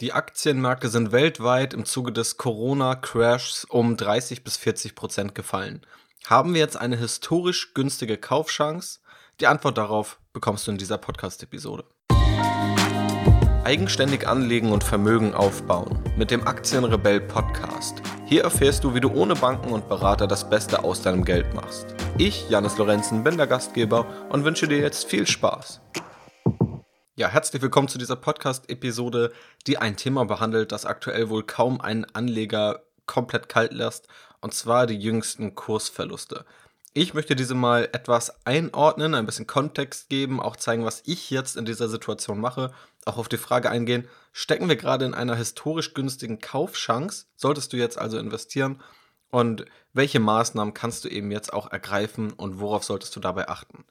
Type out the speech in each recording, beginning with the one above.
Die Aktienmärkte sind weltweit im Zuge des Corona-Crashs um 30 bis 40 Prozent gefallen. Haben wir jetzt eine historisch günstige Kaufchance? Die Antwort darauf bekommst du in dieser Podcast-Episode. Eigenständig anlegen und Vermögen aufbauen mit dem Aktienrebell Podcast. Hier erfährst du, wie du ohne Banken und Berater das Beste aus deinem Geld machst. Ich, Janis Lorenzen, bin der Gastgeber und wünsche dir jetzt viel Spaß. Ja, herzlich willkommen zu dieser Podcast-Episode, die ein Thema behandelt, das aktuell wohl kaum einen Anleger komplett kalt lässt, und zwar die jüngsten Kursverluste. Ich möchte diese mal etwas einordnen, ein bisschen Kontext geben, auch zeigen, was ich jetzt in dieser Situation mache, auch auf die Frage eingehen, stecken wir gerade in einer historisch günstigen Kaufchance? Solltest du jetzt also investieren? Und welche Maßnahmen kannst du eben jetzt auch ergreifen und worauf solltest du dabei achten?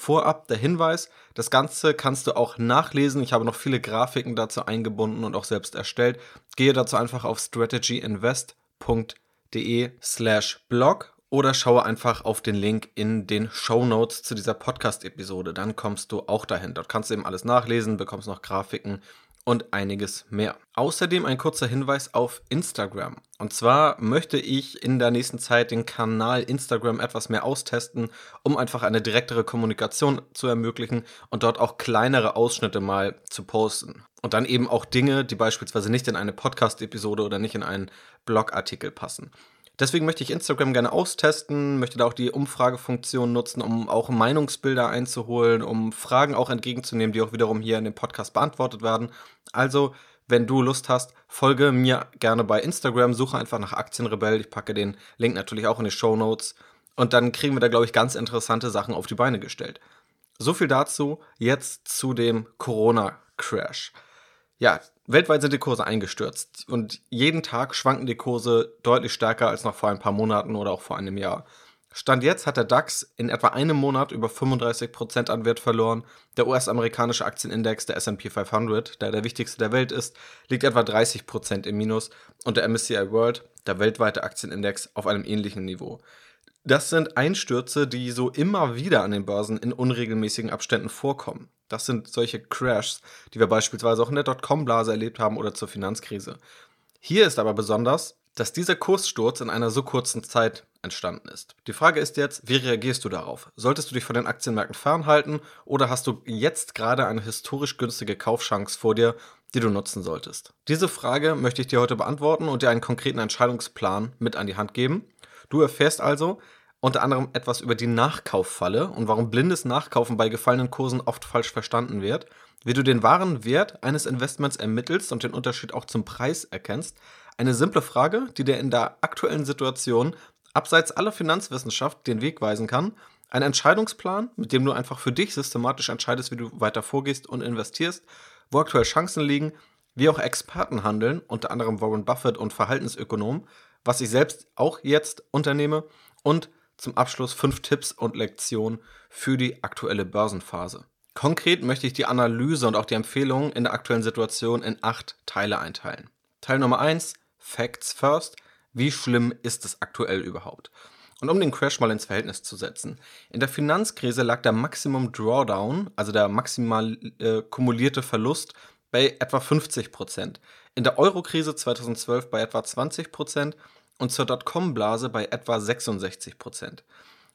Vorab der Hinweis, das Ganze kannst du auch nachlesen. Ich habe noch viele Grafiken dazu eingebunden und auch selbst erstellt. Gehe dazu einfach auf strategyinvest.de slash blog oder schaue einfach auf den Link in den Show Notes zu dieser Podcast-Episode. Dann kommst du auch dahin. Dort kannst du eben alles nachlesen, bekommst noch Grafiken und einiges mehr. Außerdem ein kurzer Hinweis auf Instagram. Und zwar möchte ich in der nächsten Zeit den Kanal Instagram etwas mehr austesten, um einfach eine direktere Kommunikation zu ermöglichen und dort auch kleinere Ausschnitte mal zu posten. Und dann eben auch Dinge, die beispielsweise nicht in eine Podcast-Episode oder nicht in einen Blogartikel passen. Deswegen möchte ich Instagram gerne austesten, möchte da auch die Umfragefunktion nutzen, um auch Meinungsbilder einzuholen, um Fragen auch entgegenzunehmen, die auch wiederum hier in dem Podcast beantwortet werden. Also, wenn du Lust hast, folge mir gerne bei Instagram, suche einfach nach Aktienrebell. Ich packe den Link natürlich auch in die Show Notes. Und dann kriegen wir da, glaube ich, ganz interessante Sachen auf die Beine gestellt. So viel dazu. Jetzt zu dem Corona-Crash. Ja, weltweit sind die Kurse eingestürzt und jeden Tag schwanken die Kurse deutlich stärker als noch vor ein paar Monaten oder auch vor einem Jahr. Stand jetzt hat der DAX in etwa einem Monat über 35% an Wert verloren. Der US-amerikanische Aktienindex, der SP 500, der der wichtigste der Welt ist, liegt etwa 30% im Minus und der MSCI World, der weltweite Aktienindex, auf einem ähnlichen Niveau. Das sind Einstürze, die so immer wieder an den Börsen in unregelmäßigen Abständen vorkommen. Das sind solche Crashs, die wir beispielsweise auch in der Dotcom-Blase erlebt haben oder zur Finanzkrise. Hier ist aber besonders, dass dieser Kurssturz in einer so kurzen Zeit entstanden ist. Die Frage ist jetzt, wie reagierst du darauf? Solltest du dich von den Aktienmärkten fernhalten oder hast du jetzt gerade eine historisch günstige Kaufchance vor dir, die du nutzen solltest? Diese Frage möchte ich dir heute beantworten und dir einen konkreten Entscheidungsplan mit an die Hand geben. Du erfährst also, unter anderem etwas über die Nachkauffalle und warum blindes Nachkaufen bei gefallenen Kursen oft falsch verstanden wird, wie du den wahren Wert eines Investments ermittelst und den Unterschied auch zum Preis erkennst. Eine simple Frage, die dir in der aktuellen Situation abseits aller Finanzwissenschaft den Weg weisen kann. Ein Entscheidungsplan, mit dem du einfach für dich systematisch entscheidest, wie du weiter vorgehst und investierst, wo aktuell Chancen liegen, wie auch Experten handeln, unter anderem Warren Buffett und Verhaltensökonom, was ich selbst auch jetzt unternehme und zum Abschluss fünf Tipps und Lektionen für die aktuelle Börsenphase. Konkret möchte ich die Analyse und auch die Empfehlungen in der aktuellen Situation in acht Teile einteilen. Teil Nummer eins: Facts first. Wie schlimm ist es aktuell überhaupt? Und um den Crash mal ins Verhältnis zu setzen. In der Finanzkrise lag der Maximum Drawdown, also der maximal äh, kumulierte Verlust, bei etwa 50%. In der Eurokrise 2012 bei etwa 20% und zur Dotcom-Blase bei etwa 66 Prozent.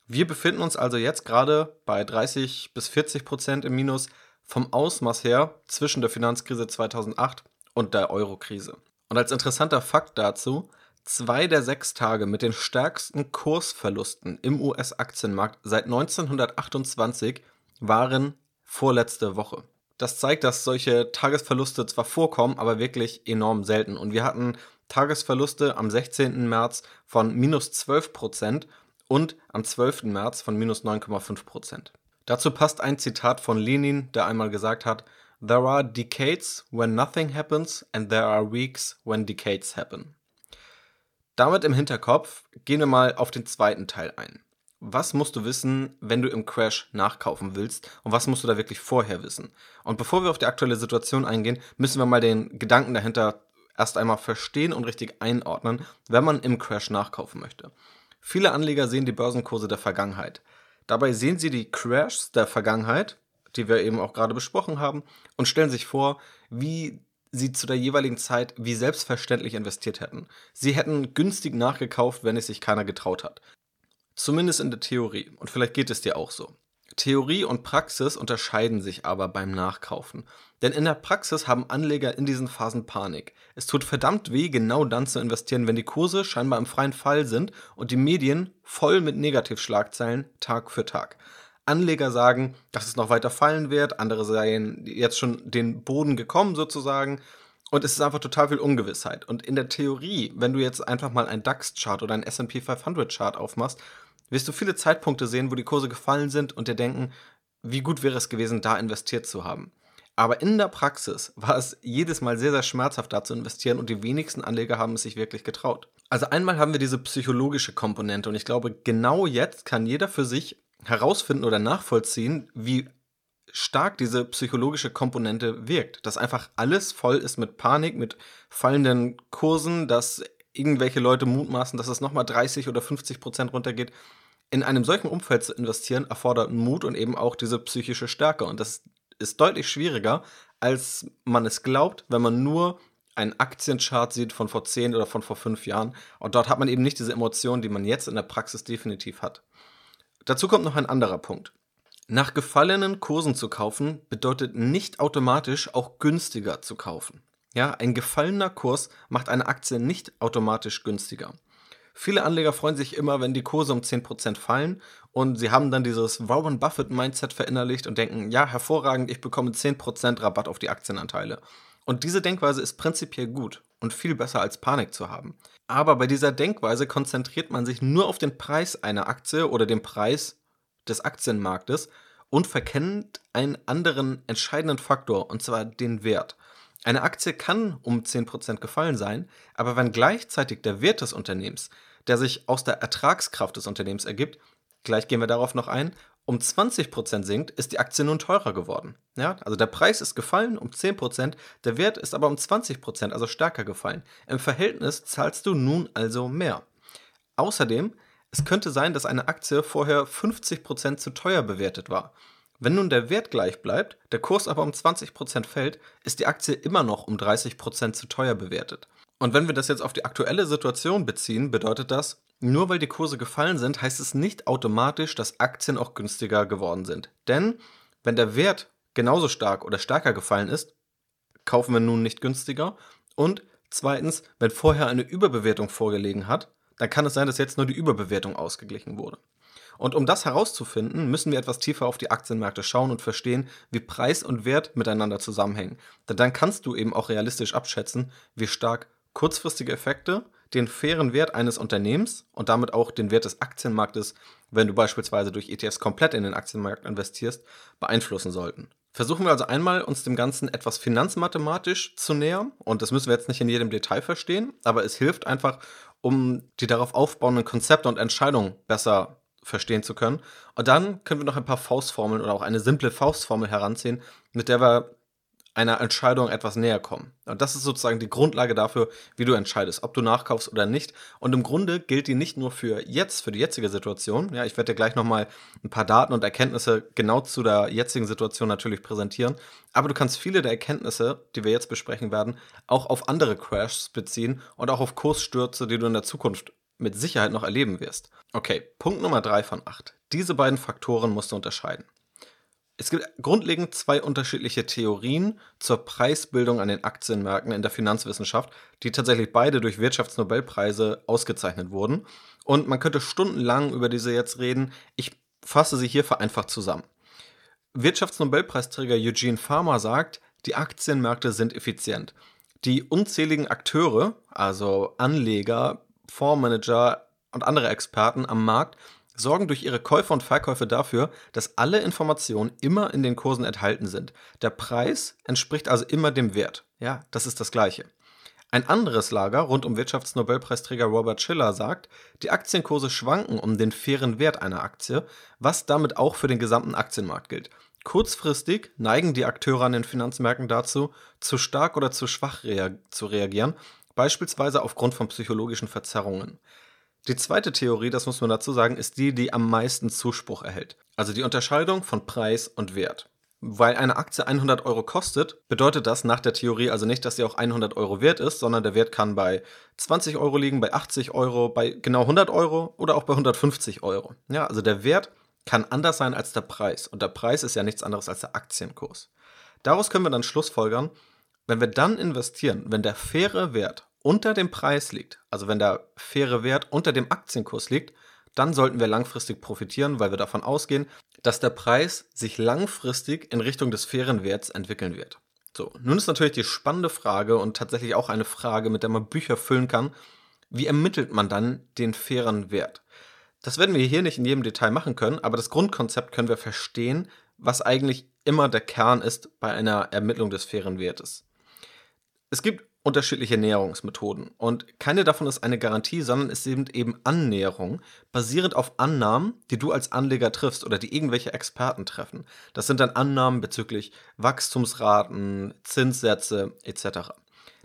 Wir befinden uns also jetzt gerade bei 30 bis 40 Prozent im Minus vom Ausmaß her zwischen der Finanzkrise 2008 und der Euro-Krise. Und als interessanter Fakt dazu, zwei der sechs Tage mit den stärksten Kursverlusten im US-Aktienmarkt seit 1928 waren vorletzte Woche. Das zeigt, dass solche Tagesverluste zwar vorkommen, aber wirklich enorm selten. Und wir hatten Tagesverluste am 16. März von minus 12 Prozent und am 12. März von minus 9,5 Prozent. Dazu passt ein Zitat von Lenin, der einmal gesagt hat, There are decades when nothing happens and there are weeks when decades happen. Damit im Hinterkopf gehen wir mal auf den zweiten Teil ein. Was musst du wissen, wenn du im Crash nachkaufen willst und was musst du da wirklich vorher wissen? Und bevor wir auf die aktuelle Situation eingehen, müssen wir mal den Gedanken dahinter erst einmal verstehen und richtig einordnen, wenn man im Crash nachkaufen möchte. Viele Anleger sehen die Börsenkurse der Vergangenheit. Dabei sehen sie die Crashs der Vergangenheit, die wir eben auch gerade besprochen haben, und stellen sich vor, wie sie zu der jeweiligen Zeit wie selbstverständlich investiert hätten. Sie hätten günstig nachgekauft, wenn es sich keiner getraut hat. Zumindest in der Theorie. Und vielleicht geht es dir auch so. Theorie und Praxis unterscheiden sich aber beim Nachkaufen. Denn in der Praxis haben Anleger in diesen Phasen Panik. Es tut verdammt weh, genau dann zu investieren, wenn die Kurse scheinbar im freien Fall sind und die Medien voll mit Negativschlagzeilen Tag für Tag. Anleger sagen, dass es noch weiter fallen wird, andere seien jetzt schon den Boden gekommen sozusagen. Und es ist einfach total viel Ungewissheit. Und in der Theorie, wenn du jetzt einfach mal ein DAX-Chart oder ein SP 500-Chart aufmachst, wirst du viele Zeitpunkte sehen, wo die Kurse gefallen sind und dir denken, wie gut wäre es gewesen, da investiert zu haben. Aber in der Praxis war es jedes Mal sehr, sehr schmerzhaft, da zu investieren und die wenigsten Anleger haben es sich wirklich getraut. Also einmal haben wir diese psychologische Komponente und ich glaube, genau jetzt kann jeder für sich herausfinden oder nachvollziehen, wie stark diese psychologische Komponente wirkt. Dass einfach alles voll ist mit Panik, mit fallenden Kursen, dass irgendwelche Leute mutmaßen, dass es nochmal 30 oder 50 Prozent runtergeht. In einem solchen Umfeld zu investieren, erfordert Mut und eben auch diese psychische Stärke. Und das ist deutlich schwieriger, als man es glaubt, wenn man nur einen Aktienchart sieht von vor 10 oder von vor 5 Jahren. Und dort hat man eben nicht diese Emotionen, die man jetzt in der Praxis definitiv hat. Dazu kommt noch ein anderer Punkt. Nach gefallenen Kursen zu kaufen bedeutet nicht automatisch auch günstiger zu kaufen. Ja, ein gefallener Kurs macht eine Aktie nicht automatisch günstiger. Viele Anleger freuen sich immer, wenn die Kurse um 10% fallen und sie haben dann dieses Warren Buffett Mindset verinnerlicht und denken, ja, hervorragend, ich bekomme 10% Rabatt auf die Aktienanteile. Und diese Denkweise ist prinzipiell gut und viel besser als Panik zu haben. Aber bei dieser Denkweise konzentriert man sich nur auf den Preis einer Aktie oder den Preis des Aktienmarktes und verkennt einen anderen entscheidenden Faktor, und zwar den Wert. Eine Aktie kann um 10% gefallen sein, aber wenn gleichzeitig der Wert des Unternehmens, der sich aus der Ertragskraft des Unternehmens ergibt, gleich gehen wir darauf noch ein, um 20% sinkt, ist die Aktie nun teurer geworden. Ja, also der Preis ist gefallen um 10%, der Wert ist aber um 20%, also stärker gefallen. Im Verhältnis zahlst du nun also mehr. Außerdem es könnte sein, dass eine Aktie vorher 50% zu teuer bewertet war. Wenn nun der Wert gleich bleibt, der Kurs aber um 20% fällt, ist die Aktie immer noch um 30% zu teuer bewertet. Und wenn wir das jetzt auf die aktuelle Situation beziehen, bedeutet das, nur weil die Kurse gefallen sind, heißt es nicht automatisch, dass Aktien auch günstiger geworden sind. Denn wenn der Wert genauso stark oder stärker gefallen ist, kaufen wir nun nicht günstiger. Und zweitens, wenn vorher eine Überbewertung vorgelegen hat, dann kann es sein, dass jetzt nur die Überbewertung ausgeglichen wurde. Und um das herauszufinden, müssen wir etwas tiefer auf die Aktienmärkte schauen und verstehen, wie Preis und Wert miteinander zusammenhängen. Denn dann kannst du eben auch realistisch abschätzen, wie stark kurzfristige Effekte den fairen Wert eines Unternehmens und damit auch den Wert des Aktienmarktes, wenn du beispielsweise durch ETFs komplett in den Aktienmarkt investierst, beeinflussen sollten. Versuchen wir also einmal, uns dem Ganzen etwas finanzmathematisch zu nähern. Und das müssen wir jetzt nicht in jedem Detail verstehen, aber es hilft einfach, um die darauf aufbauenden Konzepte und Entscheidungen besser verstehen zu können. Und dann können wir noch ein paar Faustformeln oder auch eine simple Faustformel heranziehen, mit der wir einer Entscheidung etwas näher kommen. Und das ist sozusagen die Grundlage dafür, wie du entscheidest, ob du nachkaufst oder nicht. Und im Grunde gilt die nicht nur für jetzt, für die jetzige Situation. Ja, ich werde dir gleich nochmal ein paar Daten und Erkenntnisse genau zu der jetzigen Situation natürlich präsentieren. Aber du kannst viele der Erkenntnisse, die wir jetzt besprechen werden, auch auf andere Crashs beziehen und auch auf Kursstürze, die du in der Zukunft mit Sicherheit noch erleben wirst. Okay, Punkt Nummer drei von acht. Diese beiden Faktoren musst du unterscheiden. Es gibt grundlegend zwei unterschiedliche Theorien zur Preisbildung an den Aktienmärkten in der Finanzwissenschaft, die tatsächlich beide durch Wirtschaftsnobelpreise ausgezeichnet wurden. Und man könnte stundenlang über diese jetzt reden. Ich fasse sie hier vereinfacht zusammen. Wirtschaftsnobelpreisträger Eugene Farmer sagt, die Aktienmärkte sind effizient. Die unzähligen Akteure, also Anleger, Fondsmanager und andere Experten am Markt sorgen durch ihre Käufe und Verkäufe dafür, dass alle Informationen immer in den Kursen enthalten sind. Der Preis entspricht also immer dem Wert. Ja, das ist das Gleiche. Ein anderes Lager rund um Wirtschaftsnobelpreisträger Robert Schiller sagt, die Aktienkurse schwanken um den fairen Wert einer Aktie, was damit auch für den gesamten Aktienmarkt gilt. Kurzfristig neigen die Akteure an den Finanzmärkten dazu, zu stark oder zu schwach rea zu reagieren, beispielsweise aufgrund von psychologischen Verzerrungen. Die zweite Theorie, das muss man dazu sagen, ist die, die am meisten Zuspruch erhält. Also die Unterscheidung von Preis und Wert. Weil eine Aktie 100 Euro kostet, bedeutet das nach der Theorie also nicht, dass sie auch 100 Euro wert ist, sondern der Wert kann bei 20 Euro liegen, bei 80 Euro, bei genau 100 Euro oder auch bei 150 Euro. Ja, also der Wert kann anders sein als der Preis. Und der Preis ist ja nichts anderes als der Aktienkurs. Daraus können wir dann schlussfolgern, wenn wir dann investieren, wenn der faire Wert unter dem Preis liegt, also wenn der faire Wert unter dem Aktienkurs liegt, dann sollten wir langfristig profitieren, weil wir davon ausgehen, dass der Preis sich langfristig in Richtung des fairen Werts entwickeln wird. So, nun ist natürlich die spannende Frage und tatsächlich auch eine Frage, mit der man Bücher füllen kann, wie ermittelt man dann den fairen Wert? Das werden wir hier nicht in jedem Detail machen können, aber das Grundkonzept können wir verstehen, was eigentlich immer der Kern ist bei einer Ermittlung des fairen Wertes. Es gibt unterschiedliche Näherungsmethoden. Und keine davon ist eine Garantie, sondern es sind eben Annäherung, basierend auf Annahmen, die du als Anleger triffst oder die irgendwelche Experten treffen. Das sind dann Annahmen bezüglich Wachstumsraten, Zinssätze etc.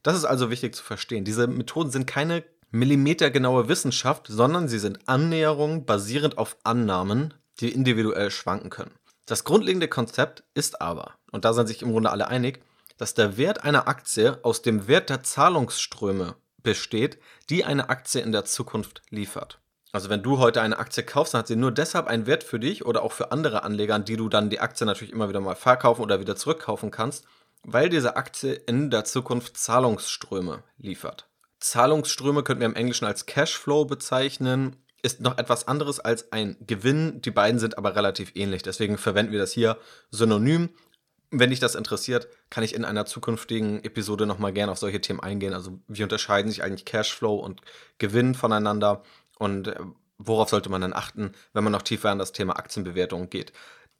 Das ist also wichtig zu verstehen. Diese Methoden sind keine millimetergenaue Wissenschaft, sondern sie sind Annäherungen basierend auf Annahmen, die individuell schwanken können. Das grundlegende Konzept ist aber, und da sind sich im Grunde alle einig, dass der Wert einer Aktie aus dem Wert der Zahlungsströme besteht, die eine Aktie in der Zukunft liefert. Also wenn du heute eine Aktie kaufst, dann hat sie nur deshalb einen Wert für dich oder auch für andere Anleger, an die du dann die Aktie natürlich immer wieder mal verkaufen oder wieder zurückkaufen kannst, weil diese Aktie in der Zukunft Zahlungsströme liefert. Zahlungsströme könnten wir im Englischen als Cashflow bezeichnen, ist noch etwas anderes als ein Gewinn. Die beiden sind aber relativ ähnlich. Deswegen verwenden wir das hier synonym wenn dich das interessiert, kann ich in einer zukünftigen Episode nochmal gerne auf solche Themen eingehen. Also wie unterscheiden sich eigentlich Cashflow und Gewinn voneinander und äh, worauf sollte man dann achten, wenn man noch tiefer in das Thema Aktienbewertung geht.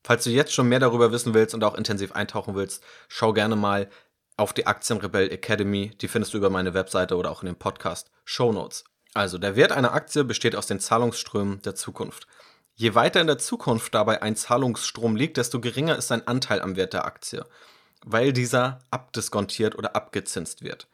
Falls du jetzt schon mehr darüber wissen willst und auch intensiv eintauchen willst, schau gerne mal auf die Aktienrebell Academy. Die findest du über meine Webseite oder auch in den Podcast Show Notes. Also der Wert einer Aktie besteht aus den Zahlungsströmen der Zukunft. Je weiter in der Zukunft dabei ein Zahlungsstrom liegt, desto geringer ist sein Anteil am Wert der Aktie, weil dieser abdiskontiert oder abgezinst wird.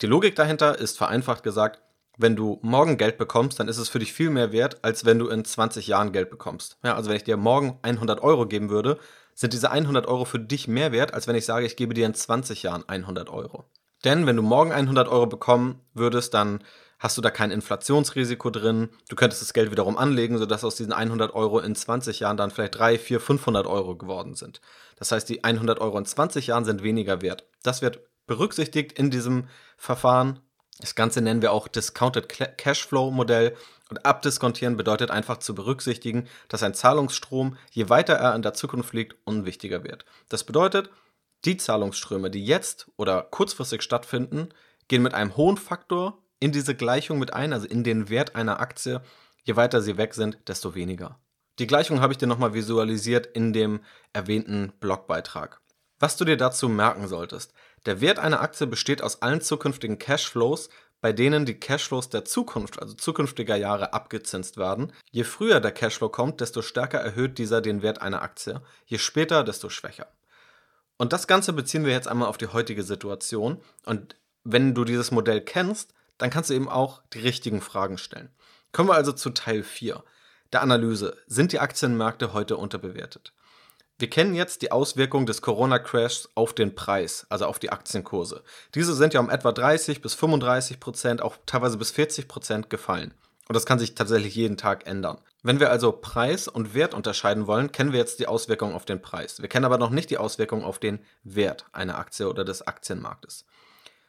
Die Logik dahinter ist vereinfacht gesagt, wenn du morgen Geld bekommst, dann ist es für dich viel mehr wert, als wenn du in 20 Jahren Geld bekommst. Ja, also wenn ich dir morgen 100 Euro geben würde, sind diese 100 Euro für dich mehr wert, als wenn ich sage, ich gebe dir in 20 Jahren 100 Euro. Denn wenn du morgen 100 Euro bekommen würdest, dann hast du da kein Inflationsrisiko drin. Du könntest das Geld wiederum anlegen, sodass aus diesen 100 Euro in 20 Jahren dann vielleicht 3, 4, 500 Euro geworden sind. Das heißt, die 100 Euro in 20 Jahren sind weniger wert. Das wird berücksichtigt in diesem Verfahren. Das Ganze nennen wir auch Discounted Cashflow Modell. Und abdiskontieren bedeutet einfach zu berücksichtigen, dass ein Zahlungsstrom, je weiter er in der Zukunft liegt, unwichtiger wird. Das bedeutet, die Zahlungsströme, die jetzt oder kurzfristig stattfinden, gehen mit einem hohen Faktor in diese Gleichung mit ein, also in den Wert einer Aktie. Je weiter sie weg sind, desto weniger. Die Gleichung habe ich dir nochmal visualisiert in dem erwähnten Blogbeitrag. Was du dir dazu merken solltest. Der Wert einer Aktie besteht aus allen zukünftigen Cashflows, bei denen die Cashflows der Zukunft, also zukünftiger Jahre, abgezinst werden. Je früher der Cashflow kommt, desto stärker erhöht dieser den Wert einer Aktie. Je später, desto schwächer. Und das Ganze beziehen wir jetzt einmal auf die heutige Situation. Und wenn du dieses Modell kennst, dann kannst du eben auch die richtigen Fragen stellen. Kommen wir also zu Teil 4 der Analyse. Sind die Aktienmärkte heute unterbewertet? Wir kennen jetzt die Auswirkungen des Corona-Crashs auf den Preis, also auf die Aktienkurse. Diese sind ja um etwa 30 bis 35 Prozent, auch teilweise bis 40 Prozent gefallen. Und das kann sich tatsächlich jeden Tag ändern. Wenn wir also Preis und Wert unterscheiden wollen, kennen wir jetzt die Auswirkungen auf den Preis. Wir kennen aber noch nicht die Auswirkungen auf den Wert einer Aktie oder des Aktienmarktes.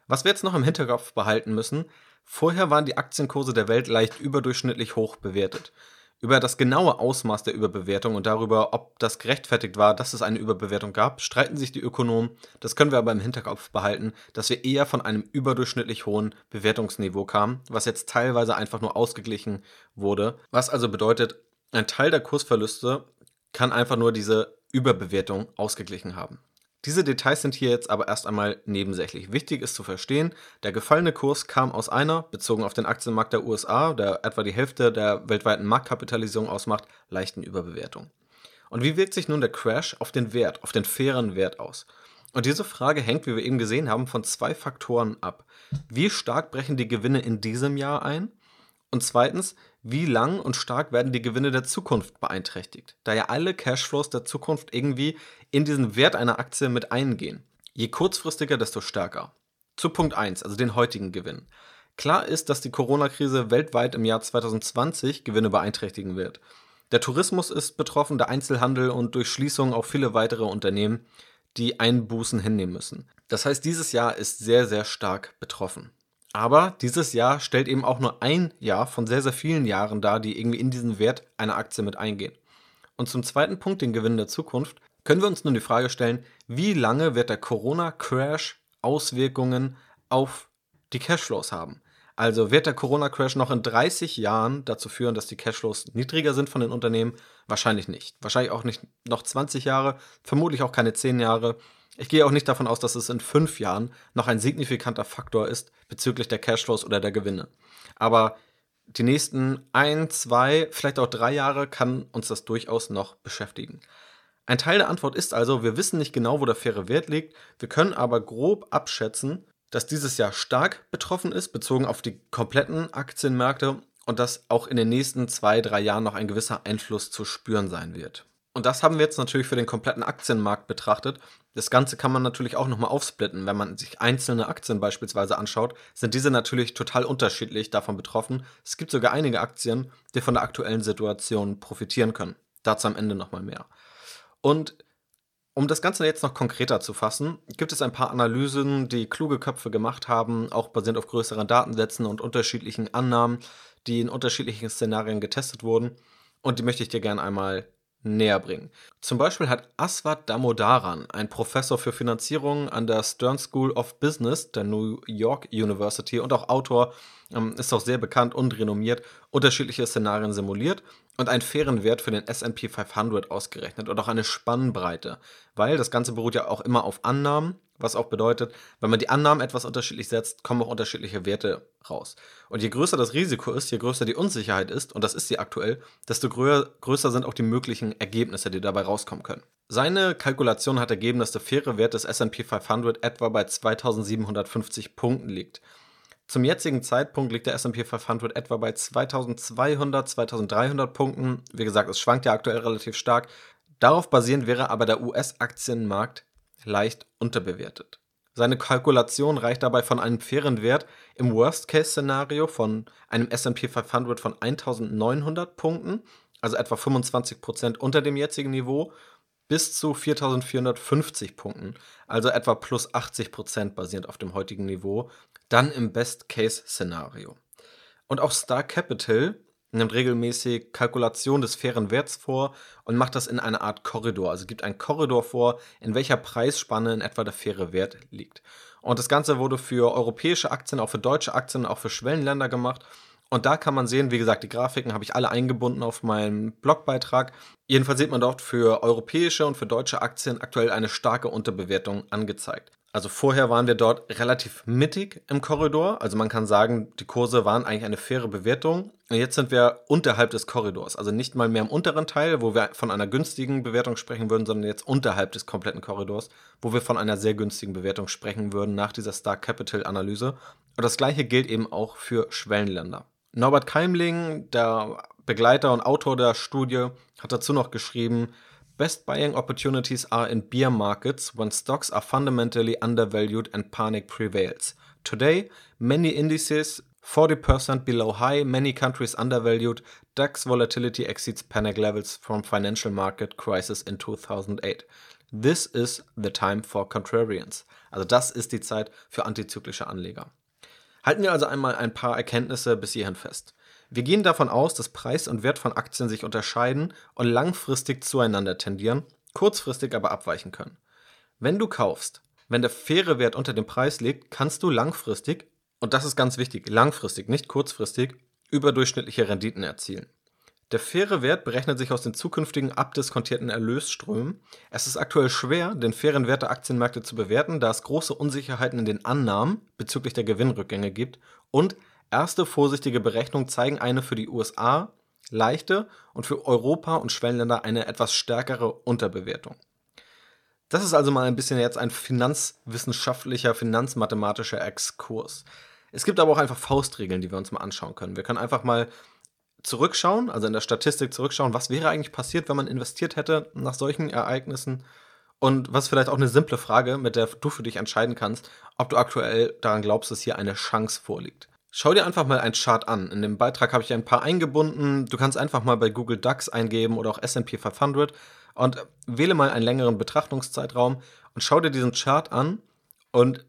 Was wir jetzt noch im Hinterkopf behalten müssen, vorher waren die Aktienkurse der Welt leicht überdurchschnittlich hoch bewertet. Über das genaue Ausmaß der Überbewertung und darüber, ob das gerechtfertigt war, dass es eine Überbewertung gab, streiten sich die Ökonomen. Das können wir aber im Hinterkopf behalten, dass wir eher von einem überdurchschnittlich hohen Bewertungsniveau kamen, was jetzt teilweise einfach nur ausgeglichen wurde. Was also bedeutet, ein Teil der Kursverluste kann einfach nur diese Überbewertung ausgeglichen haben. Diese Details sind hier jetzt aber erst einmal nebensächlich. Wichtig ist zu verstehen, der gefallene Kurs kam aus einer, bezogen auf den Aktienmarkt der USA, der etwa die Hälfte der weltweiten Marktkapitalisierung ausmacht, leichten Überbewertung. Und wie wirkt sich nun der Crash auf den Wert, auf den fairen Wert aus? Und diese Frage hängt, wie wir eben gesehen haben, von zwei Faktoren ab. Wie stark brechen die Gewinne in diesem Jahr ein? Und zweitens, wie lang und stark werden die Gewinne der Zukunft beeinträchtigt, da ja alle Cashflows der Zukunft irgendwie in diesen Wert einer Aktie mit eingehen. Je kurzfristiger, desto stärker. Zu Punkt 1, also den heutigen Gewinn. Klar ist, dass die Corona-Krise weltweit im Jahr 2020 Gewinne beeinträchtigen wird. Der Tourismus ist betroffen, der Einzelhandel und durch Schließungen auch viele weitere Unternehmen, die Einbußen hinnehmen müssen. Das heißt, dieses Jahr ist sehr, sehr stark betroffen. Aber dieses Jahr stellt eben auch nur ein Jahr von sehr, sehr vielen Jahren dar, die irgendwie in diesen Wert einer Aktie mit eingehen. Und zum zweiten Punkt, den Gewinn der Zukunft, können wir uns nun die Frage stellen, wie lange wird der Corona-Crash Auswirkungen auf die Cashflows haben? Also wird der Corona-Crash noch in 30 Jahren dazu führen, dass die Cashflows niedriger sind von den Unternehmen? Wahrscheinlich nicht. Wahrscheinlich auch nicht noch 20 Jahre, vermutlich auch keine 10 Jahre. Ich gehe auch nicht davon aus, dass es in 5 Jahren noch ein signifikanter Faktor ist bezüglich der Cashflows oder der Gewinne. Aber die nächsten ein, zwei, vielleicht auch drei Jahre kann uns das durchaus noch beschäftigen. Ein Teil der Antwort ist also, wir wissen nicht genau, wo der faire Wert liegt, wir können aber grob abschätzen, dass dieses Jahr stark betroffen ist, bezogen auf die kompletten Aktienmärkte und dass auch in den nächsten zwei, drei Jahren noch ein gewisser Einfluss zu spüren sein wird. Und das haben wir jetzt natürlich für den kompletten Aktienmarkt betrachtet. Das Ganze kann man natürlich auch nochmal aufsplitten. Wenn man sich einzelne Aktien beispielsweise anschaut, sind diese natürlich total unterschiedlich davon betroffen. Es gibt sogar einige Aktien, die von der aktuellen Situation profitieren können. Dazu am Ende nochmal mehr. Und um das Ganze jetzt noch konkreter zu fassen, gibt es ein paar Analysen, die kluge Köpfe gemacht haben, auch basierend auf größeren Datensätzen und unterschiedlichen Annahmen, die in unterschiedlichen Szenarien getestet wurden. Und die möchte ich dir gerne einmal näher bringen. Zum Beispiel hat Aswad Damodaran, ein Professor für Finanzierung an der Stern School of Business der New York University und auch Autor, ähm, ist auch sehr bekannt und renommiert, unterschiedliche Szenarien simuliert und einen fairen Wert für den SP 500 ausgerechnet und auch eine Spannbreite, weil das Ganze beruht ja auch immer auf Annahmen was auch bedeutet, wenn man die Annahmen etwas unterschiedlich setzt, kommen auch unterschiedliche Werte raus. Und je größer das Risiko ist, je größer die Unsicherheit ist, und das ist sie aktuell, desto grö größer sind auch die möglichen Ergebnisse, die dabei rauskommen können. Seine Kalkulation hat ergeben, dass der faire Wert des SP 500 etwa bei 2750 Punkten liegt. Zum jetzigen Zeitpunkt liegt der SP 500 etwa bei 2200, 2300 Punkten. Wie gesagt, es schwankt ja aktuell relativ stark. Darauf basierend wäre aber der US-Aktienmarkt leicht unterbewertet. Seine Kalkulation reicht dabei von einem fairen Wert im Worst-Case-Szenario von einem SP 500 von 1900 Punkten, also etwa 25% unter dem jetzigen Niveau, bis zu 4450 Punkten, also etwa plus 80% basierend auf dem heutigen Niveau, dann im Best-Case-Szenario. Und auch Star Capital nimmt regelmäßig Kalkulation des fairen Werts vor und macht das in einer Art Korridor. Also gibt einen Korridor vor, in welcher Preisspanne in etwa der faire Wert liegt. Und das Ganze wurde für europäische Aktien, auch für deutsche Aktien, auch für Schwellenländer gemacht. Und da kann man sehen, wie gesagt, die Grafiken habe ich alle eingebunden auf meinem Blogbeitrag. Jedenfalls sieht man dort für europäische und für deutsche Aktien aktuell eine starke Unterbewertung angezeigt. Also vorher waren wir dort relativ mittig im Korridor. Also man kann sagen, die Kurse waren eigentlich eine faire Bewertung. Und jetzt sind wir unterhalb des Korridors. Also nicht mal mehr im unteren Teil, wo wir von einer günstigen Bewertung sprechen würden, sondern jetzt unterhalb des kompletten Korridors, wo wir von einer sehr günstigen Bewertung sprechen würden nach dieser Star Capital Analyse. Und das gleiche gilt eben auch für Schwellenländer. Norbert Keimling, der Begleiter und Autor der Studie, hat dazu noch geschrieben, Best buying opportunities are in beer markets when stocks are fundamentally undervalued and panic prevails. Today, many indices 40% below high, many countries undervalued, DAX volatility exceeds panic levels from financial market crisis in 2008. This is the time for contrarians. Also das ist die Zeit für antizyklische Anleger. Halten wir also einmal ein paar Erkenntnisse bis hierhin fest. Wir gehen davon aus, dass Preis und Wert von Aktien sich unterscheiden und langfristig zueinander tendieren, kurzfristig aber abweichen können. Wenn du kaufst, wenn der faire Wert unter dem Preis liegt, kannst du langfristig, und das ist ganz wichtig, langfristig, nicht kurzfristig, überdurchschnittliche Renditen erzielen. Der faire Wert berechnet sich aus den zukünftigen abdiskontierten Erlösströmen. Es ist aktuell schwer, den fairen Wert der Aktienmärkte zu bewerten, da es große Unsicherheiten in den Annahmen bezüglich der Gewinnrückgänge gibt und Erste vorsichtige Berechnungen zeigen eine für die USA leichte und für Europa und Schwellenländer eine etwas stärkere Unterbewertung. Das ist also mal ein bisschen jetzt ein finanzwissenschaftlicher, finanzmathematischer Exkurs. Es gibt aber auch einfach Faustregeln, die wir uns mal anschauen können. Wir können einfach mal zurückschauen, also in der Statistik zurückschauen, was wäre eigentlich passiert, wenn man investiert hätte nach solchen Ereignissen. Und was vielleicht auch eine simple Frage, mit der du für dich entscheiden kannst, ob du aktuell daran glaubst, dass hier eine Chance vorliegt. Schau dir einfach mal einen Chart an. In dem Beitrag habe ich ein paar eingebunden. Du kannst einfach mal bei Google DAX eingeben oder auch S&P 500 und wähle mal einen längeren Betrachtungszeitraum und schau dir diesen Chart an und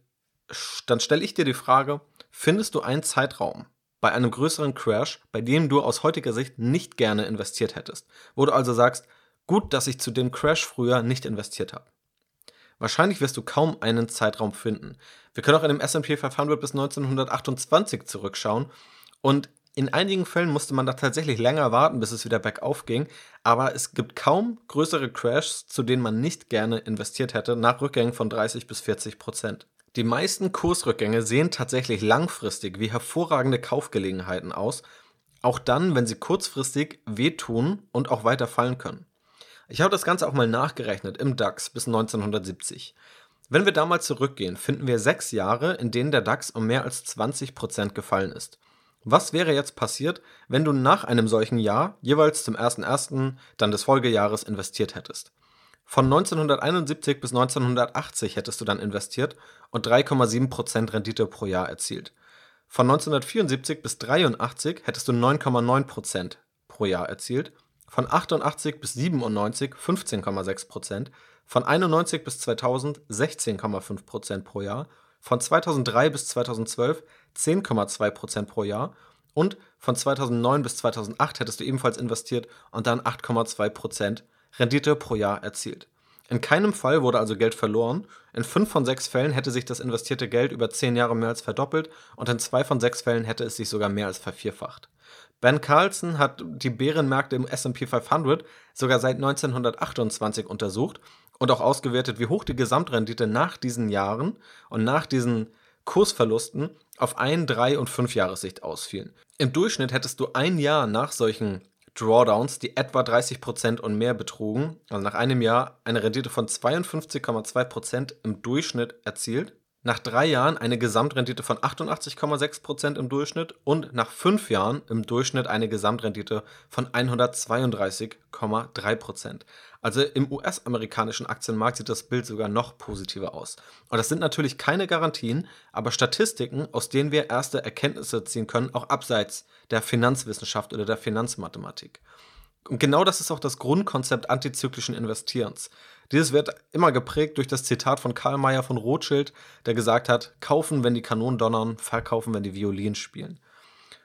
dann stelle ich dir die Frage, findest du einen Zeitraum bei einem größeren Crash, bei dem du aus heutiger Sicht nicht gerne investiert hättest, wo du also sagst, gut, dass ich zu dem Crash früher nicht investiert habe. Wahrscheinlich wirst du kaum einen Zeitraum finden. Wir können auch in dem S&P 500 bis 1928 zurückschauen und in einigen Fällen musste man da tatsächlich länger warten, bis es wieder bergauf ging, aber es gibt kaum größere Crashs, zu denen man nicht gerne investiert hätte, nach Rückgängen von 30 bis 40 Prozent. Die meisten Kursrückgänge sehen tatsächlich langfristig wie hervorragende Kaufgelegenheiten aus, auch dann, wenn sie kurzfristig wehtun und auch weiter fallen können. Ich habe das Ganze auch mal nachgerechnet im DAX bis 1970. Wenn wir damals zurückgehen, finden wir sechs Jahre, in denen der DAX um mehr als 20% gefallen ist. Was wäre jetzt passiert, wenn du nach einem solchen Jahr jeweils zum 1.1., dann des Folgejahres investiert hättest? Von 1971 bis 1980 hättest du dann investiert und 3,7% Rendite pro Jahr erzielt. Von 1974 bis 83 hättest du 9,9% pro Jahr erzielt von 88 bis 97 15,6% von 91 bis 2000 16,5% pro Jahr, von 2003 bis 2012 10,2% pro Jahr und von 2009 bis 2008 hättest du ebenfalls investiert und dann 8,2% Rendite pro Jahr erzielt. In keinem Fall wurde also Geld verloren, in 5 von 6 Fällen hätte sich das investierte Geld über 10 Jahre mehr als verdoppelt und in 2 von 6 Fällen hätte es sich sogar mehr als vervierfacht. Ben Carlson hat die Bärenmärkte im S&P 500 sogar seit 1928 untersucht und auch ausgewertet, wie hoch die Gesamtrendite nach diesen Jahren und nach diesen Kursverlusten auf ein, drei und fünf Jahressicht ausfielen. Im Durchschnitt hättest du ein Jahr nach solchen Drawdowns, die etwa 30% und mehr betrugen, also nach einem Jahr eine Rendite von 52,2% im Durchschnitt erzielt nach drei Jahren eine Gesamtrendite von 88,6% im Durchschnitt und nach fünf Jahren im Durchschnitt eine Gesamtrendite von 132,3%. Also im US-amerikanischen Aktienmarkt sieht das Bild sogar noch positiver aus. Und das sind natürlich keine Garantien, aber Statistiken, aus denen wir erste Erkenntnisse ziehen können, auch abseits der Finanzwissenschaft oder der Finanzmathematik. Und genau das ist auch das Grundkonzept antizyklischen Investierens. Dieses wird immer geprägt durch das Zitat von Karl Mayer von Rothschild, der gesagt hat, kaufen, wenn die Kanonen donnern, verkaufen, wenn die Violinen spielen.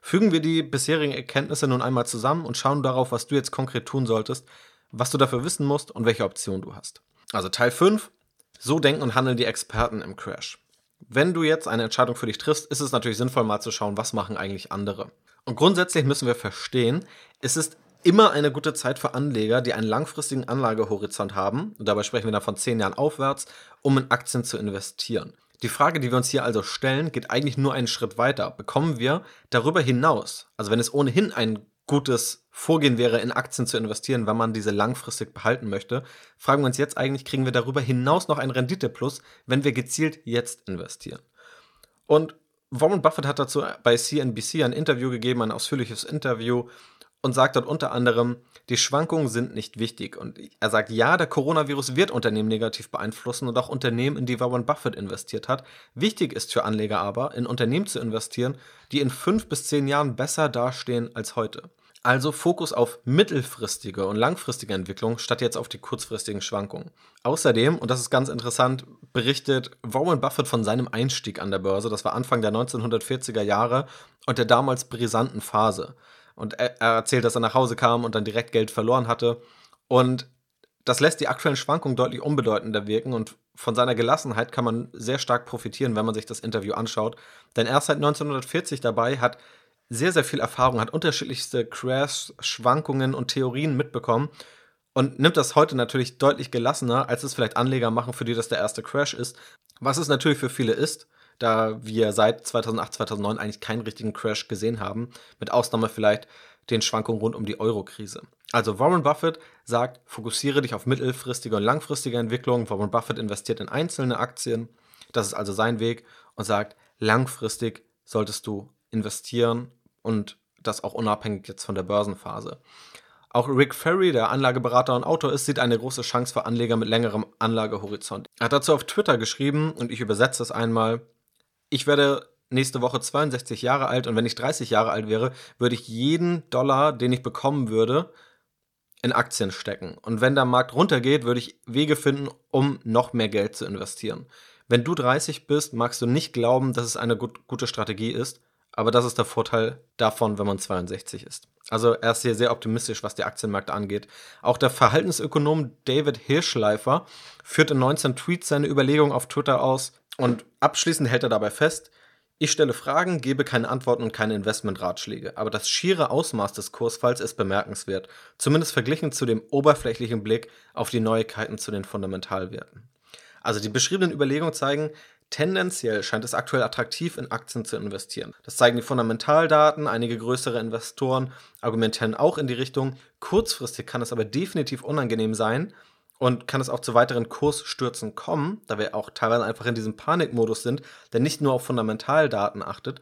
Fügen wir die bisherigen Erkenntnisse nun einmal zusammen und schauen darauf, was du jetzt konkret tun solltest, was du dafür wissen musst und welche Option du hast. Also Teil 5, so denken und handeln die Experten im Crash. Wenn du jetzt eine Entscheidung für dich triffst, ist es natürlich sinnvoll mal zu schauen, was machen eigentlich andere. Und grundsätzlich müssen wir verstehen, es ist immer eine gute Zeit für Anleger, die einen langfristigen Anlagehorizont haben, und dabei sprechen wir dann von zehn Jahren aufwärts, um in Aktien zu investieren. Die Frage, die wir uns hier also stellen, geht eigentlich nur einen Schritt weiter. Bekommen wir darüber hinaus, also wenn es ohnehin ein gutes Vorgehen wäre, in Aktien zu investieren, wenn man diese langfristig behalten möchte, fragen wir uns jetzt eigentlich, kriegen wir darüber hinaus noch einen Renditeplus, wenn wir gezielt jetzt investieren? Und Warren Buffett hat dazu bei CNBC ein Interview gegeben, ein ausführliches Interview, und sagt dort unter anderem, die Schwankungen sind nicht wichtig. Und er sagt, ja, der Coronavirus wird Unternehmen negativ beeinflussen und auch Unternehmen, in die Warren Buffett investiert hat. Wichtig ist für Anleger aber, in Unternehmen zu investieren, die in fünf bis zehn Jahren besser dastehen als heute. Also Fokus auf mittelfristige und langfristige Entwicklung statt jetzt auf die kurzfristigen Schwankungen. Außerdem, und das ist ganz interessant, berichtet Warren Buffett von seinem Einstieg an der Börse. Das war Anfang der 1940er Jahre und der damals brisanten Phase. Und er, er erzählt, dass er nach Hause kam und dann direkt Geld verloren hatte. Und das lässt die aktuellen Schwankungen deutlich unbedeutender wirken und von seiner Gelassenheit kann man sehr stark profitieren, wenn man sich das Interview anschaut. Denn er ist seit 1940 dabei, hat sehr, sehr viel Erfahrung, hat unterschiedlichste Crash, Schwankungen und Theorien mitbekommen und nimmt das heute natürlich deutlich gelassener, als es vielleicht Anleger machen, für die das der erste Crash ist. Was es natürlich für viele ist, da wir seit 2008, 2009 eigentlich keinen richtigen Crash gesehen haben, mit Ausnahme vielleicht den Schwankungen rund um die Euro-Krise. Also Warren Buffett sagt, fokussiere dich auf mittelfristige und langfristige Entwicklung. Warren Buffett investiert in einzelne Aktien. Das ist also sein Weg und sagt, langfristig solltest du investieren und das auch unabhängig jetzt von der Börsenphase. Auch Rick Ferry, der Anlageberater und Autor ist, sieht eine große Chance für Anleger mit längerem Anlagehorizont. Er hat dazu auf Twitter geschrieben, und ich übersetze es einmal, ich werde nächste Woche 62 Jahre alt und wenn ich 30 Jahre alt wäre, würde ich jeden Dollar, den ich bekommen würde, in Aktien stecken. Und wenn der Markt runtergeht, würde ich Wege finden, um noch mehr Geld zu investieren. Wenn du 30 bist, magst du nicht glauben, dass es eine gut, gute Strategie ist, aber das ist der Vorteil davon, wenn man 62 ist. Also er ist hier sehr optimistisch, was die Aktienmärkte angeht. Auch der Verhaltensökonom David Hirschleifer führt in 19 Tweets seine Überlegungen auf Twitter aus und abschließend hält er dabei fest, ich stelle Fragen, gebe keine Antworten und keine Investmentratschläge, aber das schiere Ausmaß des Kursfalls ist bemerkenswert, zumindest verglichen zu dem oberflächlichen Blick auf die Neuigkeiten zu den Fundamentalwerten. Also die beschriebenen Überlegungen zeigen, tendenziell scheint es aktuell attraktiv, in Aktien zu investieren. Das zeigen die Fundamentaldaten, einige größere Investoren argumentieren auch in die Richtung, kurzfristig kann es aber definitiv unangenehm sein, und kann es auch zu weiteren Kursstürzen kommen, da wir auch teilweise einfach in diesem Panikmodus sind, der nicht nur auf Fundamentaldaten achtet.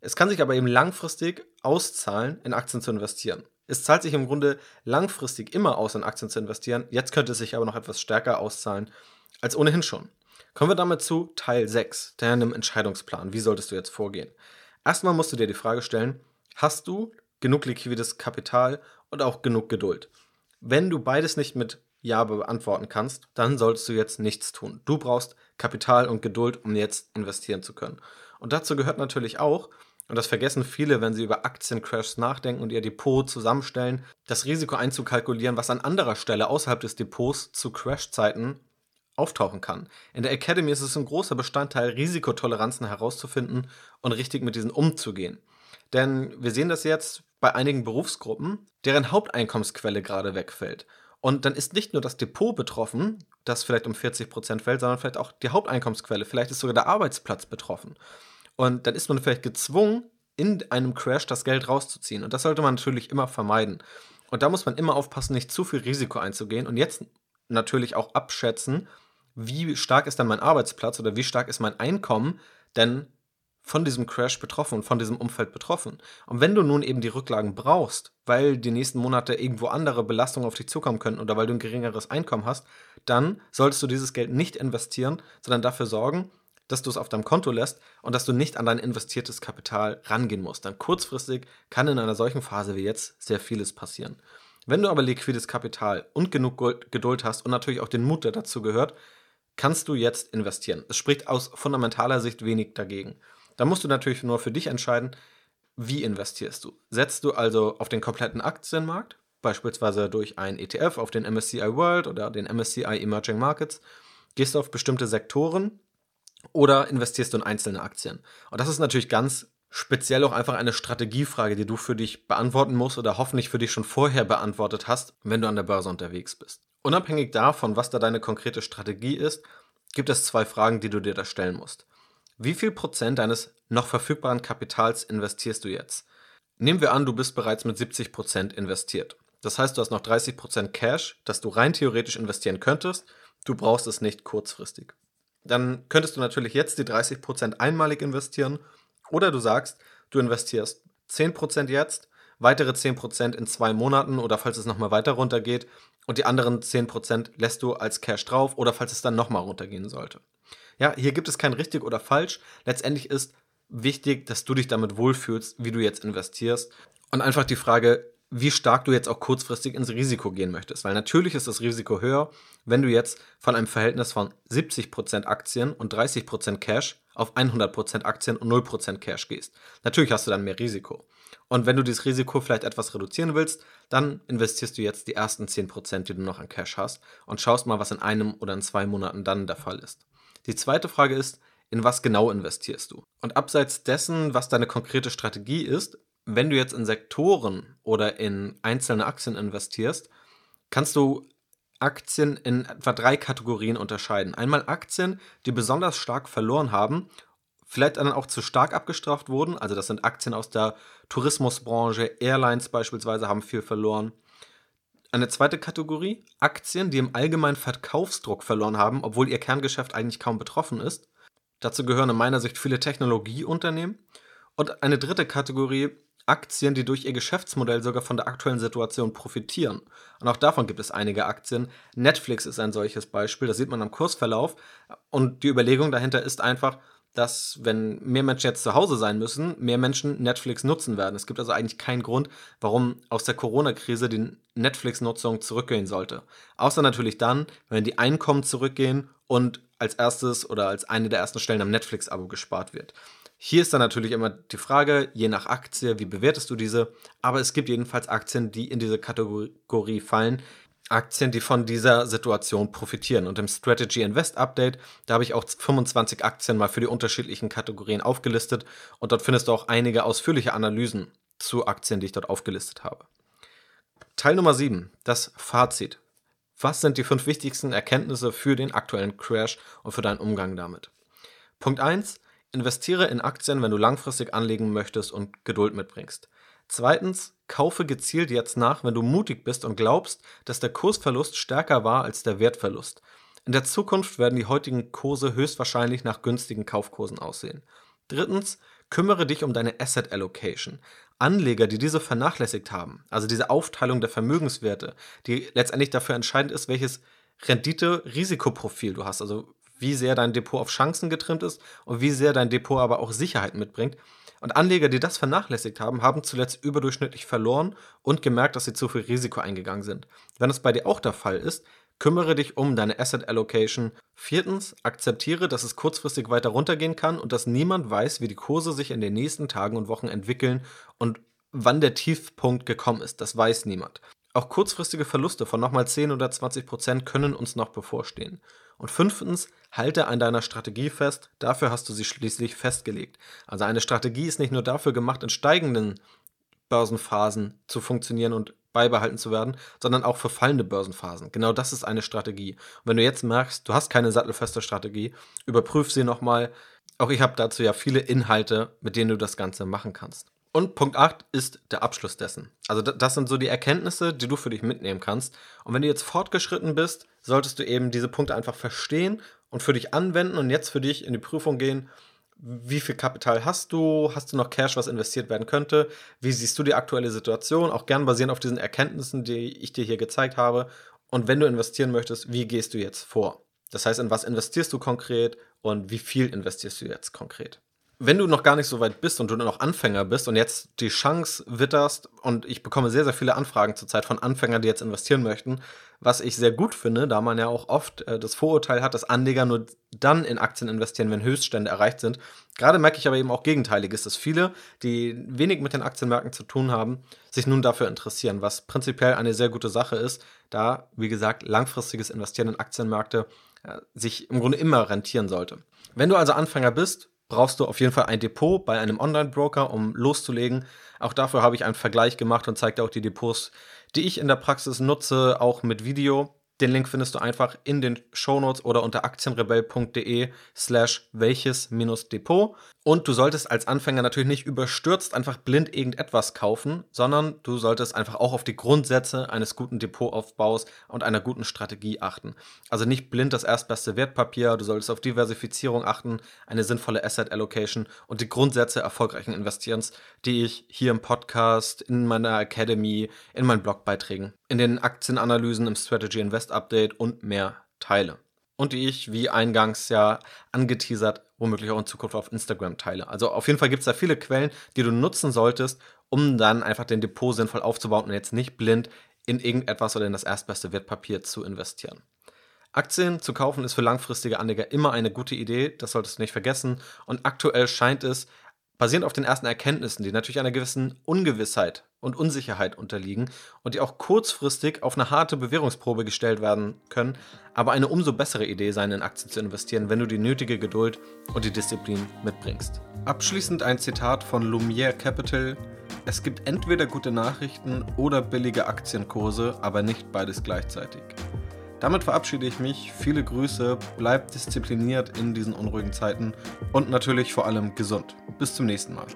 Es kann sich aber eben langfristig auszahlen, in Aktien zu investieren. Es zahlt sich im Grunde langfristig immer aus, in Aktien zu investieren. Jetzt könnte es sich aber noch etwas stärker auszahlen als ohnehin schon. Kommen wir damit zu Teil 6, deinem Entscheidungsplan. Wie solltest du jetzt vorgehen? Erstmal musst du dir die Frage stellen, hast du genug liquides Kapital und auch genug Geduld? Wenn du beides nicht mit ja beantworten kannst, dann solltest du jetzt nichts tun. Du brauchst Kapital und Geduld, um jetzt investieren zu können. Und dazu gehört natürlich auch, und das vergessen viele, wenn sie über Aktiencrashs nachdenken und ihr Depot zusammenstellen, das Risiko einzukalkulieren, was an anderer Stelle außerhalb des Depots zu Crashzeiten auftauchen kann. In der Academy ist es ein großer Bestandteil, Risikotoleranzen herauszufinden und richtig mit diesen umzugehen. Denn wir sehen das jetzt bei einigen Berufsgruppen, deren Haupteinkommensquelle gerade wegfällt. Und dann ist nicht nur das Depot betroffen, das vielleicht um 40 Prozent fällt, sondern vielleicht auch die Haupteinkommensquelle. Vielleicht ist sogar der Arbeitsplatz betroffen. Und dann ist man vielleicht gezwungen, in einem Crash das Geld rauszuziehen. Und das sollte man natürlich immer vermeiden. Und da muss man immer aufpassen, nicht zu viel Risiko einzugehen und jetzt natürlich auch abschätzen, wie stark ist dann mein Arbeitsplatz oder wie stark ist mein Einkommen, denn von diesem Crash betroffen und von diesem Umfeld betroffen. Und wenn du nun eben die Rücklagen brauchst, weil die nächsten Monate irgendwo andere Belastungen auf dich zukommen können oder weil du ein geringeres Einkommen hast, dann solltest du dieses Geld nicht investieren, sondern dafür sorgen, dass du es auf deinem Konto lässt und dass du nicht an dein investiertes Kapital rangehen musst. Dann kurzfristig kann in einer solchen Phase wie jetzt sehr vieles passieren. Wenn du aber liquides Kapital und genug Geduld hast und natürlich auch den Mut, der dazu gehört, kannst du jetzt investieren. Es spricht aus fundamentaler Sicht wenig dagegen. Da musst du natürlich nur für dich entscheiden, wie investierst du. Setzt du also auf den kompletten Aktienmarkt, beispielsweise durch ein ETF auf den MSCI World oder den MSCI Emerging Markets, gehst du auf bestimmte Sektoren oder investierst du in einzelne Aktien. Und das ist natürlich ganz speziell auch einfach eine Strategiefrage, die du für dich beantworten musst oder hoffentlich für dich schon vorher beantwortet hast, wenn du an der Börse unterwegs bist. Unabhängig davon, was da deine konkrete Strategie ist, gibt es zwei Fragen, die du dir da stellen musst. Wie viel Prozent deines noch verfügbaren Kapitals investierst du jetzt? Nehmen wir an, du bist bereits mit 70 Prozent investiert. Das heißt, du hast noch 30 Prozent Cash, das du rein theoretisch investieren könntest. Du brauchst es nicht kurzfristig. Dann könntest du natürlich jetzt die 30 Prozent einmalig investieren oder du sagst, du investierst 10 Prozent jetzt, weitere 10 Prozent in zwei Monaten oder falls es nochmal weiter runtergeht und die anderen 10 Prozent lässt du als Cash drauf oder falls es dann nochmal runtergehen sollte. Ja, hier gibt es kein richtig oder falsch. Letztendlich ist wichtig, dass du dich damit wohlfühlst, wie du jetzt investierst. Und einfach die Frage, wie stark du jetzt auch kurzfristig ins Risiko gehen möchtest. Weil natürlich ist das Risiko höher, wenn du jetzt von einem Verhältnis von 70% Aktien und 30% Cash auf 100% Aktien und 0% Cash gehst. Natürlich hast du dann mehr Risiko. Und wenn du dieses Risiko vielleicht etwas reduzieren willst, dann investierst du jetzt die ersten 10%, die du noch an Cash hast und schaust mal, was in einem oder in zwei Monaten dann der Fall ist. Die zweite Frage ist, in was genau investierst du? Und abseits dessen, was deine konkrete Strategie ist, wenn du jetzt in Sektoren oder in einzelne Aktien investierst, kannst du Aktien in etwa drei Kategorien unterscheiden. Einmal Aktien, die besonders stark verloren haben, vielleicht dann auch zu stark abgestraft wurden. Also das sind Aktien aus der Tourismusbranche, Airlines beispielsweise haben viel verloren. Eine zweite Kategorie, Aktien, die im allgemeinen Verkaufsdruck verloren haben, obwohl ihr Kerngeschäft eigentlich kaum betroffen ist. Dazu gehören in meiner Sicht viele Technologieunternehmen. Und eine dritte Kategorie, Aktien, die durch ihr Geschäftsmodell sogar von der aktuellen Situation profitieren. Und auch davon gibt es einige Aktien. Netflix ist ein solches Beispiel, das sieht man am Kursverlauf. Und die Überlegung dahinter ist einfach, dass wenn mehr Menschen jetzt zu Hause sein müssen, mehr Menschen Netflix nutzen werden. Es gibt also eigentlich keinen Grund, warum aus der Corona-Krise die Netflix-Nutzung zurückgehen sollte. Außer natürlich dann, wenn die Einkommen zurückgehen und als erstes oder als eine der ersten Stellen am Netflix-Abo gespart wird. Hier ist dann natürlich immer die Frage, je nach Aktie, wie bewertest du diese? Aber es gibt jedenfalls Aktien, die in diese Kategorie fallen, Aktien, die von dieser Situation profitieren. Und im Strategy Invest Update, da habe ich auch 25 Aktien mal für die unterschiedlichen Kategorien aufgelistet und dort findest du auch einige ausführliche Analysen zu Aktien, die ich dort aufgelistet habe. Teil Nummer 7, das Fazit. Was sind die fünf wichtigsten Erkenntnisse für den aktuellen Crash und für deinen Umgang damit? Punkt 1. Investiere in Aktien, wenn du langfristig anlegen möchtest und Geduld mitbringst. Zweitens, kaufe gezielt jetzt nach, wenn du mutig bist und glaubst, dass der Kursverlust stärker war als der Wertverlust. In der Zukunft werden die heutigen Kurse höchstwahrscheinlich nach günstigen Kaufkursen aussehen. Drittens, kümmere dich um deine Asset Allocation. Anleger, die diese vernachlässigt haben, also diese Aufteilung der Vermögenswerte, die letztendlich dafür entscheidend ist, welches Rendite-Risikoprofil du hast, also wie sehr dein Depot auf Chancen getrimmt ist und wie sehr dein Depot aber auch Sicherheit mitbringt, und Anleger, die das vernachlässigt haben, haben zuletzt überdurchschnittlich verloren und gemerkt, dass sie zu viel Risiko eingegangen sind. Wenn es bei dir auch der Fall ist, kümmere dich um deine Asset Allocation. Viertens, akzeptiere, dass es kurzfristig weiter runtergehen kann und dass niemand weiß, wie die Kurse sich in den nächsten Tagen und Wochen entwickeln und wann der Tiefpunkt gekommen ist. Das weiß niemand. Auch kurzfristige Verluste von nochmal 10 oder 20 Prozent können uns noch bevorstehen. Und fünftens, halte an deiner Strategie fest, dafür hast du sie schließlich festgelegt. Also eine Strategie ist nicht nur dafür gemacht, in steigenden Börsenphasen zu funktionieren und beibehalten zu werden, sondern auch für fallende Börsenphasen. Genau das ist eine Strategie. Und wenn du jetzt merkst, du hast keine sattelfeste Strategie, überprüf sie nochmal. Auch ich habe dazu ja viele Inhalte, mit denen du das Ganze machen kannst. Und Punkt 8 ist der Abschluss dessen. Also das sind so die Erkenntnisse, die du für dich mitnehmen kannst. Und wenn du jetzt fortgeschritten bist, solltest du eben diese Punkte einfach verstehen und für dich anwenden und jetzt für dich in die Prüfung gehen. Wie viel Kapital hast du? Hast du noch Cash, was investiert werden könnte? Wie siehst du die aktuelle Situation? Auch gern basierend auf diesen Erkenntnissen, die ich dir hier gezeigt habe. Und wenn du investieren möchtest, wie gehst du jetzt vor? Das heißt, in was investierst du konkret und wie viel investierst du jetzt konkret? Wenn du noch gar nicht so weit bist und du noch Anfänger bist und jetzt die Chance witterst, und ich bekomme sehr, sehr viele Anfragen zurzeit von Anfängern, die jetzt investieren möchten, was ich sehr gut finde, da man ja auch oft äh, das Vorurteil hat, dass Anleger nur dann in Aktien investieren, wenn Höchststände erreicht sind. Gerade merke ich aber eben auch Gegenteiliges, dass viele, die wenig mit den Aktienmärkten zu tun haben, sich nun dafür interessieren, was prinzipiell eine sehr gute Sache ist, da, wie gesagt, langfristiges Investieren in Aktienmärkte äh, sich im Grunde immer rentieren sollte. Wenn du also Anfänger bist, brauchst du auf jeden Fall ein Depot bei einem Online-Broker, um loszulegen. Auch dafür habe ich einen Vergleich gemacht und zeige dir auch die Depots, die ich in der Praxis nutze, auch mit Video. Den Link findest du einfach in den Shownotes oder unter aktienrebell.de slash welches-depot. Und du solltest als Anfänger natürlich nicht überstürzt einfach blind irgendetwas kaufen, sondern du solltest einfach auch auf die Grundsätze eines guten Depotaufbaus und einer guten Strategie achten. Also nicht blind das erstbeste Wertpapier, du solltest auf Diversifizierung achten, eine sinnvolle Asset Allocation und die Grundsätze erfolgreichen Investierens, die ich hier im Podcast, in meiner Academy, in meinen Blogbeiträgen, in den Aktienanalysen im Strategy Invest Update und mehr teile und die ich, wie eingangs ja angeteasert, womöglich auch in Zukunft auf Instagram teile. Also auf jeden Fall gibt es da viele Quellen, die du nutzen solltest, um dann einfach den Depot sinnvoll aufzubauen und jetzt nicht blind in irgendetwas oder in das erstbeste Wertpapier zu investieren. Aktien zu kaufen ist für langfristige Anleger immer eine gute Idee, das solltest du nicht vergessen. Und aktuell scheint es, basierend auf den ersten Erkenntnissen, die natürlich einer gewissen Ungewissheit und Unsicherheit unterliegen und die auch kurzfristig auf eine harte Bewährungsprobe gestellt werden können, aber eine umso bessere Idee sein, in Aktien zu investieren, wenn du die nötige Geduld und die Disziplin mitbringst. Abschließend ein Zitat von Lumiere Capital. Es gibt entweder gute Nachrichten oder billige Aktienkurse, aber nicht beides gleichzeitig. Damit verabschiede ich mich. Viele Grüße, bleibt diszipliniert in diesen unruhigen Zeiten und natürlich vor allem gesund. Bis zum nächsten Mal.